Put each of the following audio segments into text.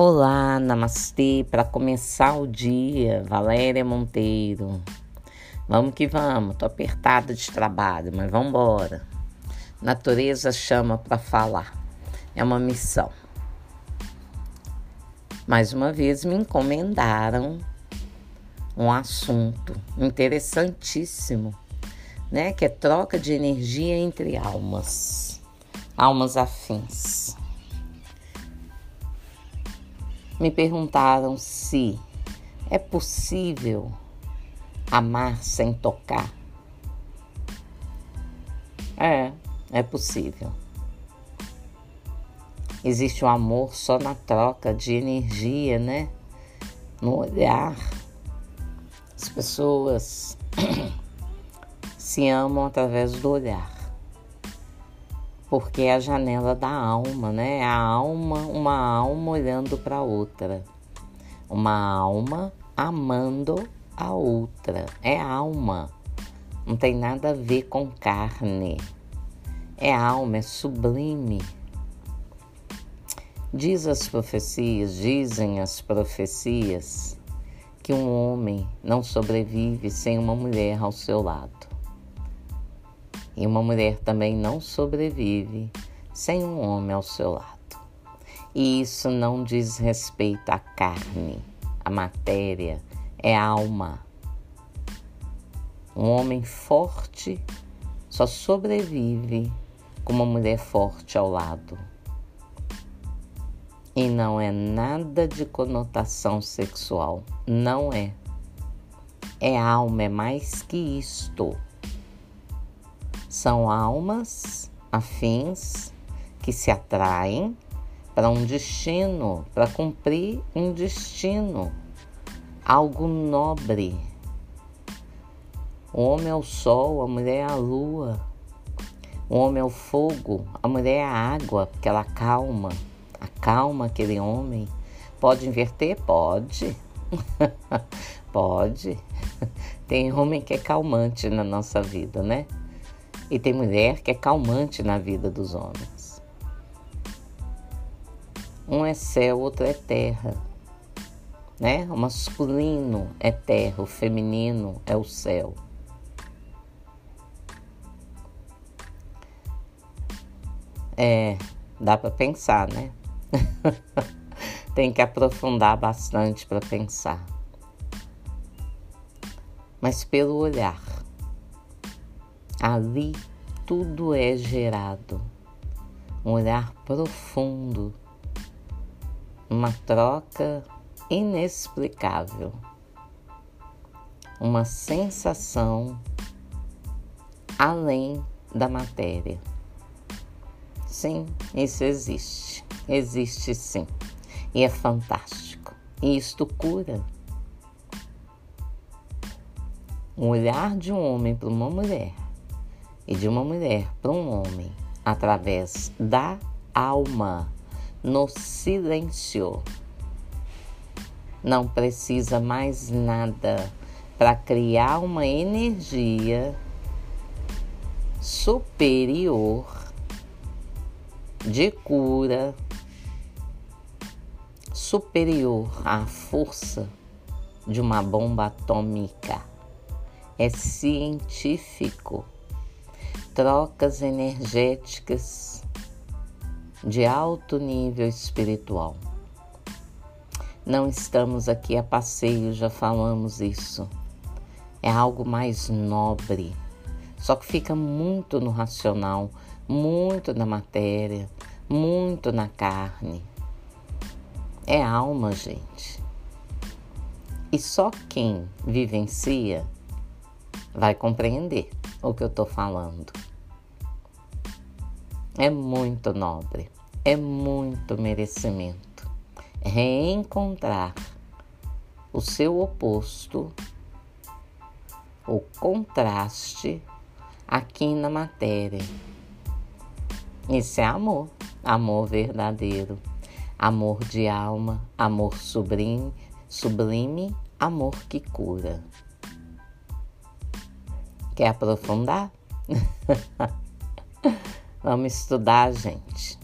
Olá, namastê, para começar o dia, Valéria Monteiro. Vamos que vamos, tô apertada de trabalho, mas vamos embora. Natureza chama para falar, é uma missão. Mais uma vez me encomendaram um assunto interessantíssimo, né? Que é troca de energia entre almas, almas afins. Me perguntaram se é possível amar sem tocar. É, é possível. Existe o um amor só na troca de energia, né? No olhar. As pessoas se amam através do olhar porque é a janela da alma, né? A alma, uma alma olhando para outra, uma alma amando a outra. É alma, não tem nada a ver com carne. É alma, é sublime. Diz as profecias, dizem as profecias que um homem não sobrevive sem uma mulher ao seu lado. E uma mulher também não sobrevive sem um homem ao seu lado. E isso não diz respeito à carne, à matéria, é alma. Um homem forte só sobrevive com uma mulher forte ao lado. E não é nada de conotação sexual, não é. É alma, é mais que isto. São almas afins que se atraem para um destino, para cumprir um destino, algo nobre. O homem é o sol, a mulher é a lua. O homem é o fogo, a mulher é a água, porque ela acalma, acalma aquele homem. Pode inverter? Pode. Pode. Tem homem que é calmante na nossa vida, né? E tem mulher que é calmante na vida dos homens. Um é céu, outro é terra. Né? O masculino é terra, o feminino é o céu. É, dá para pensar, né? Tem que aprofundar bastante para pensar. Mas pelo olhar Ali tudo é gerado. Um olhar profundo, uma troca inexplicável, uma sensação além da matéria. Sim, isso existe. Existe sim. E é fantástico. E isto cura. O olhar de um homem para uma mulher e de uma mulher para um homem através da alma no silêncio. Não precisa mais nada para criar uma energia superior de cura, superior à força de uma bomba atômica. É científico trocas energéticas de alto nível espiritual. Não estamos aqui a passeio, já falamos isso. É algo mais nobre. Só que fica muito no racional, muito na matéria, muito na carne. É alma, gente. E só quem vivencia vai compreender o que eu estou falando é muito nobre, é muito merecimento. Reencontrar o seu oposto, o contraste aqui na matéria. Isso é amor, amor verdadeiro, amor de alma, amor sublime, sublime, amor que cura. Quer aprofundar? Vamos estudar, gente.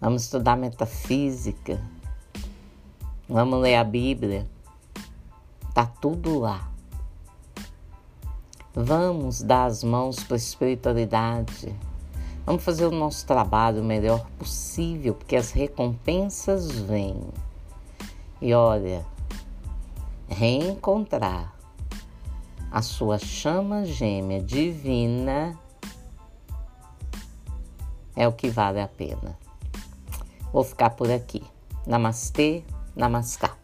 Vamos estudar metafísica. Vamos ler a Bíblia. Tá tudo lá. Vamos dar as mãos para a espiritualidade. Vamos fazer o nosso trabalho o melhor possível, porque as recompensas vêm. E olha, reencontrar a sua chama gêmea divina é o que vale a pena. Vou ficar por aqui. Namastê, namaskar.